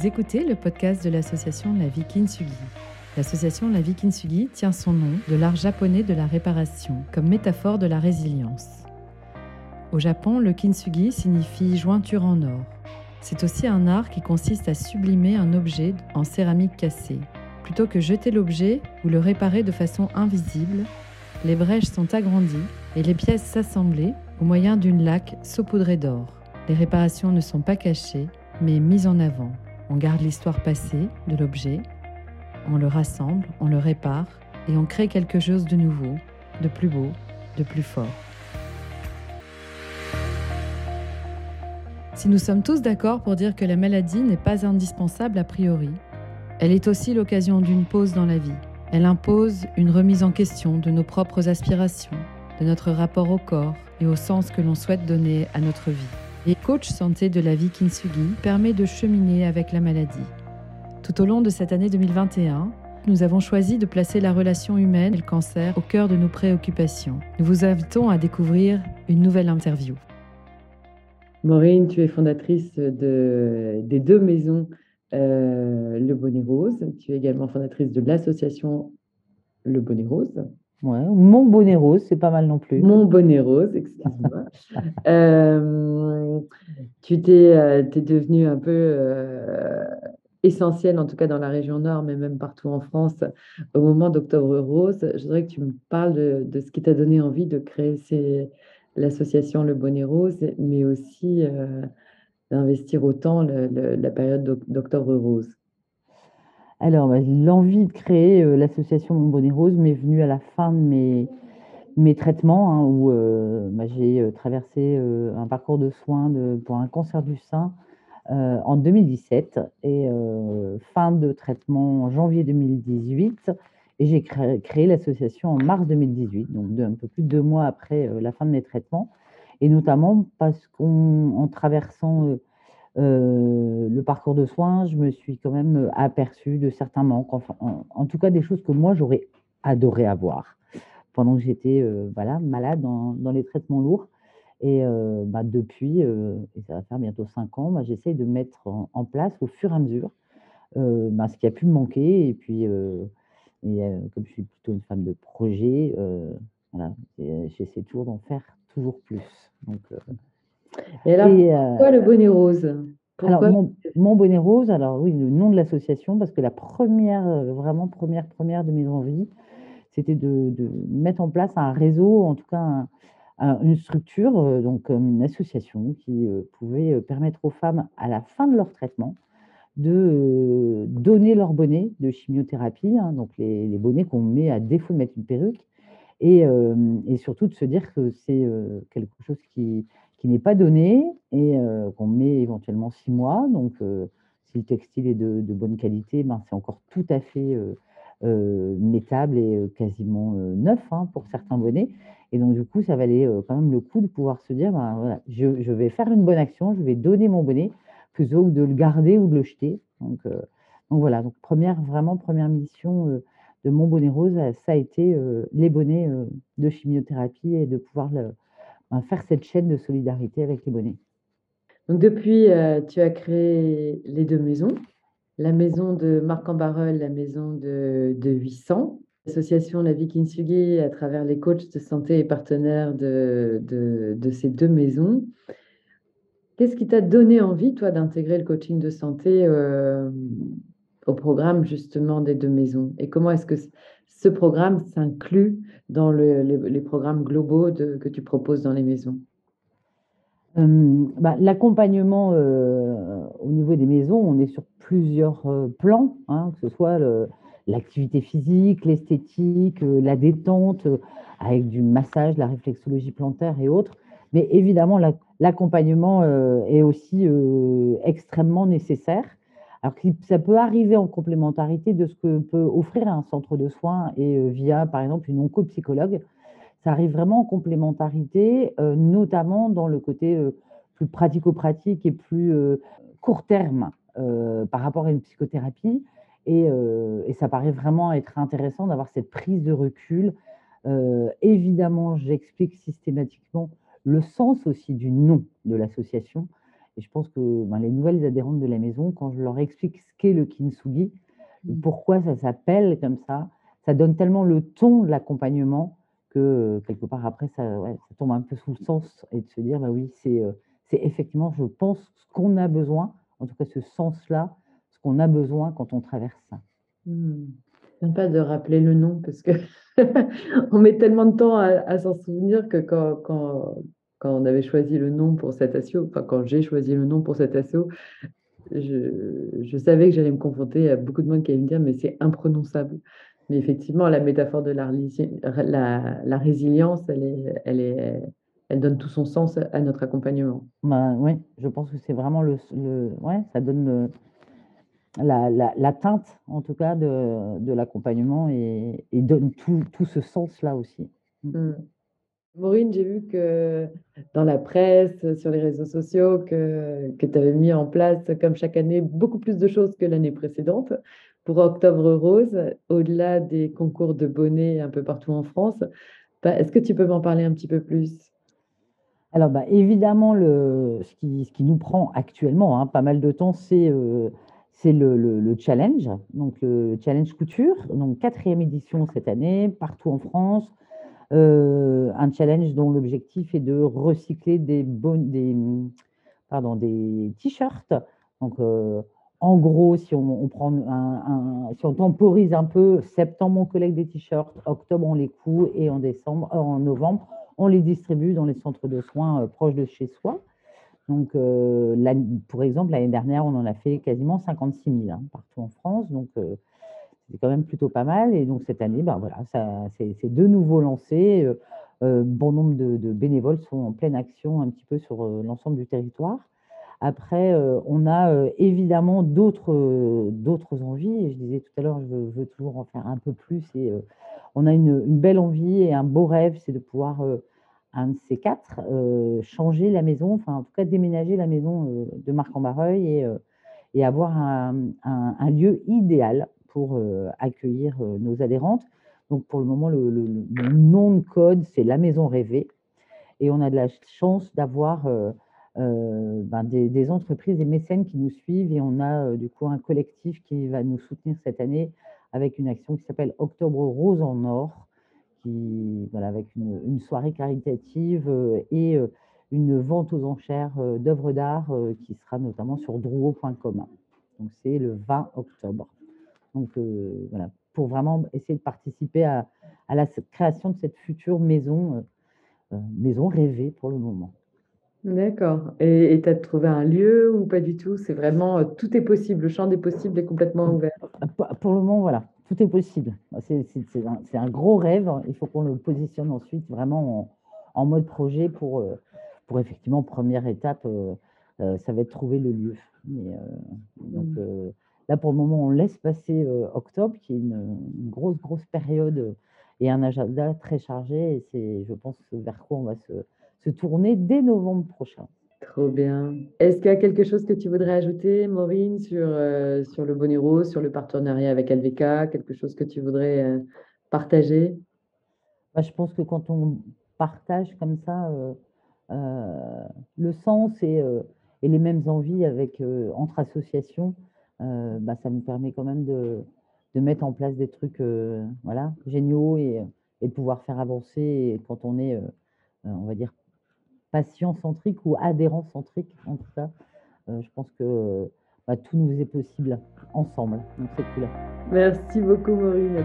Vous écoutez le podcast de l'association La Vie Kintsugi. L'association La Vie Kintsugi tient son nom de l'art japonais de la réparation comme métaphore de la résilience. Au Japon, le kintsugi signifie jointure en or. C'est aussi un art qui consiste à sublimer un objet en céramique cassée. Plutôt que jeter l'objet ou le réparer de façon invisible, les brèches sont agrandies et les pièces s'assemblées au moyen d'une laque saupoudrée d'or. Les réparations ne sont pas cachées, mais mises en avant. On garde l'histoire passée de l'objet, on le rassemble, on le répare et on crée quelque chose de nouveau, de plus beau, de plus fort. Si nous sommes tous d'accord pour dire que la maladie n'est pas indispensable a priori, elle est aussi l'occasion d'une pause dans la vie. Elle impose une remise en question de nos propres aspirations, de notre rapport au corps et au sens que l'on souhaite donner à notre vie. Et coach santé de la vie Kintsugi permet de cheminer avec la maladie. Tout au long de cette année 2021, nous avons choisi de placer la relation humaine et le cancer au cœur de nos préoccupations. Nous vous invitons à découvrir une nouvelle interview. Maureen, tu es fondatrice de, des deux maisons euh, Le Bonnet Rose. Tu es également fondatrice de l'association Le Bonnet Rose. Ouais, mon bonnet rose, c'est pas mal non plus. Mon bonnet rose, excuse-moi. euh, tu t'es euh, devenu un peu euh, essentiel, en tout cas dans la région nord, mais même partout en France, au moment d'Octobre Rose. Je voudrais que tu me parles de, de ce qui t'a donné envie de créer l'association Le Bonnet Rose, mais aussi euh, d'investir autant le, le, la période d'Octobre Rose. Alors, bah, l'envie de créer euh, l'association Mon Bonnet Rose m'est venue à la fin de mes, mes traitements, hein, où euh, bah, j'ai euh, traversé un parcours de soins pour un cancer du sein en 2017 et fin de traitement en janvier 2018. Et j'ai créé l'association en mars 2018, donc un peu plus de deux mois après la fin de mes traitements. Et notamment parce qu'en traversant euh, le parcours de soins, je me suis quand même euh, aperçue de certains manques, en, tout cas des choses que moi j'aurais adoré avoir pendant que j'étais euh, malade dans, les traitements lourds. Et bah, depuis, et ça va faire bientôt cinq ans, bah, j'essaye de mettre en, place au fur et à mesure bah, ce qui a pu me manquer. Et puis, comme je suis plutôt une femme de projet, j'essaie toujours d'en faire toujours plus. Et alors, pourquoi euh, le bonnet rose? Alors, mon, bonnet rose, alors oui, le nom de l'association, parce que la première, euh, vraiment première, première de mes envies, c'était de, mettre en place un réseau, en tout cas une structure, euh, donc une association qui pouvait permettre aux femmes, à la fin de leur traitement, de donner leur bonnet de chimiothérapie, hein, donc les, bonnets qu'on met à défaut de mettre une perruque, et, et surtout de se dire que c'est quelque chose qui, qui n'est pas donné et euh, qu'on met éventuellement six mois. Donc, euh, si le textile est de, bonne qualité, ben, c'est encore tout à fait euh, métable et quasiment neuf hein, pour certains bonnets. Et donc, du coup, ça valait quand même le coup de pouvoir se dire, ben, voilà, je, vais faire une bonne action, je vais donner mon bonnet plutôt que de le garder ou de le jeter. Donc, donc voilà, donc première, vraiment première mission de mon bonnet rose, ça a été les bonnets de chimiothérapie et de pouvoir le, faire cette chaîne de solidarité avec les bonnets. Donc depuis, euh, tu as créé les deux maisons, la maison de Marc en la maison de, de 800, l'association La Vie Kintsugi à travers les coachs de santé et partenaires de ces deux maisons. Qu'est-ce qui t'a donné envie, toi, d'intégrer le coaching de santé euh, au programme justement des deux maisons? Et comment est-ce que ce programme s'inclut dans les programmes globaux que tu proposes dans les maisons? Euh, bah, L'accompagnement euh, au niveau des maisons, on est sur plusieurs euh, plans, hein, que ce soit l'activité physique, l'esthétique, la détente, avec du massage, la réflexologie plantaire et autres. Mais évidemment, l'accompagnement est aussi extrêmement nécessaire. Alors ça peut arriver en complémentarité de ce que peut offrir un centre de soins et euh, via, par exemple, une oncopsychologue. Ça arrive vraiment en complémentarité, euh, notamment dans le côté euh, plus pratico-pratique et plus court terme par rapport à une psychothérapie. Et, et, ça paraît vraiment être intéressant d'avoir cette prise de recul. évidemment, j'explique systématiquement le sens aussi du nom de l'association Et je pense que ben, les nouvelles adhérentes de la maison, quand je leur explique ce qu'est le kintsugi, mmh. pourquoi ça s'appelle comme ça, ça donne tellement le ton de l'accompagnement que quelque part après, ça, ça, tombe un peu sous le sens et de se dire, bah oui, c'est effectivement, je pense, ce qu'on a besoin, en tout cas ce sens-là, ce qu'on a besoin quand on traverse ça. Mmh. Pas de rappeler le nom parce que on met tellement de temps à, s'en souvenir que quand, quand, quand, on avait choisi le nom pour cet assaut, enfin quand j'ai choisi le nom pour cet assaut, je, je savais que j'allais me confronter à beaucoup de monde qui allait me dire mais c'est imprononçable. Mais effectivement, la métaphore de la, la, la résilience, elle, est, elle, est, elle donne tout son sens à notre accompagnement. Bah, oui, je pense que c'est vraiment le, le, Ouais, ça donne le, la, la, teinte, en tout cas, de, de l'accompagnement et, et, donne tout, tout ce sens-là aussi. Mmh. Maureen, j'ai vu que dans la presse, sur les réseaux sociaux, que, que tu avais mis en place, comme chaque année, beaucoup plus de choses que l'année précédente pour Octobre Rose, au-delà des concours de bonnets un peu partout en France. Bah, est-ce que tu peux m'en parler un petit peu plus? Alors, bah, évidemment, le, ce, qui, ce qui nous prend actuellement hein, pas mal de temps, c'est euh, le, challenge, donc le challenge couture, donc quatrième édition cette année, partout en France. Euh, un challenge dont l'objectif est de recycler des, t-shirts. Donc, euh, en gros, si on, temporise un peu, septembre on collecte des t-shirts, octobre on les coud et en décembre, euh, en novembre on les distribue dans les centres de soins proches de chez soi. Donc, pour exemple, l'année dernière, on en a fait quasiment 56 000 hein, partout en France. Donc, c'est quand même plutôt pas mal. Et donc, cette année, ben voilà, c'est de nouveau lancé. Euh, bon nombre de, bénévoles sont en pleine action un petit peu sur l'ensemble du territoire. Après, on a évidemment d'autres envies. je disais tout à l'heure, je veux, toujours en faire un peu plus. Et on a une, belle envie et un beau rêve, c'est de pouvoir un de ces quatre, euh, changer la maison, enfin en tout cas déménager la maison euh, de Marc-en-Barreuil et, euh, et, avoir un, lieu idéal pour accueillir nos adhérentes. Donc pour le moment, le, nom de code, c'est la maison rêvée. Et on a de la chance d'avoir ben, des, entreprises, des mécènes qui nous suivent et on a du coup un collectif qui va nous soutenir cette année avec une action qui s'appelle Octobre Rose en Or avec une, soirée caritative euh, et euh, une vente aux enchères euh, d'œuvres d'art qui sera notamment sur drouot.com. Donc c'est le 20 octobre. Donc voilà, pour vraiment essayer de participer à, à, la création de cette future maison, maison rêvée pour le moment. D'accord. Et tu as trouvé un lieu ou pas du tout? C'est vraiment tout est possible, le champ des possibles est complètement ouvert. Pour le moment, voilà, tout est possible. C'est un, un, gros rêve. Il faut qu'on le positionne ensuite vraiment en, mode projet pour, euh, pour effectivement, première étape, euh, euh, ça va être trouver le lieu. donc mmh. Là, pour le moment, on laisse passer octobre, qui est une, grosse, grosse période et un agenda très chargé. Et c'est, je pense, vers quoi on va se, se tourner dès novembre prochain. Trop bien. Est-ce qu'il y a quelque chose que tu voudrais ajouter, Maureen, sur, euh, sur le bonnet rose, sur le partenariat avec LVK, quelque chose que tu voudrais euh, partager? Bah, Je pense que quand on partage comme ça euh, le sens et, et, les mêmes envies avec, entre associations, bah, ça nous permet quand même de, de mettre en place des trucs voilà, géniaux et, et, de pouvoir faire avancer quand on est, on va dire, patient-centrique ou adhérent-centrique, en tout cas. Euh, je pense que bah, tout nous est possible ensemble. Donc, c'est. Merci beaucoup, Maureen.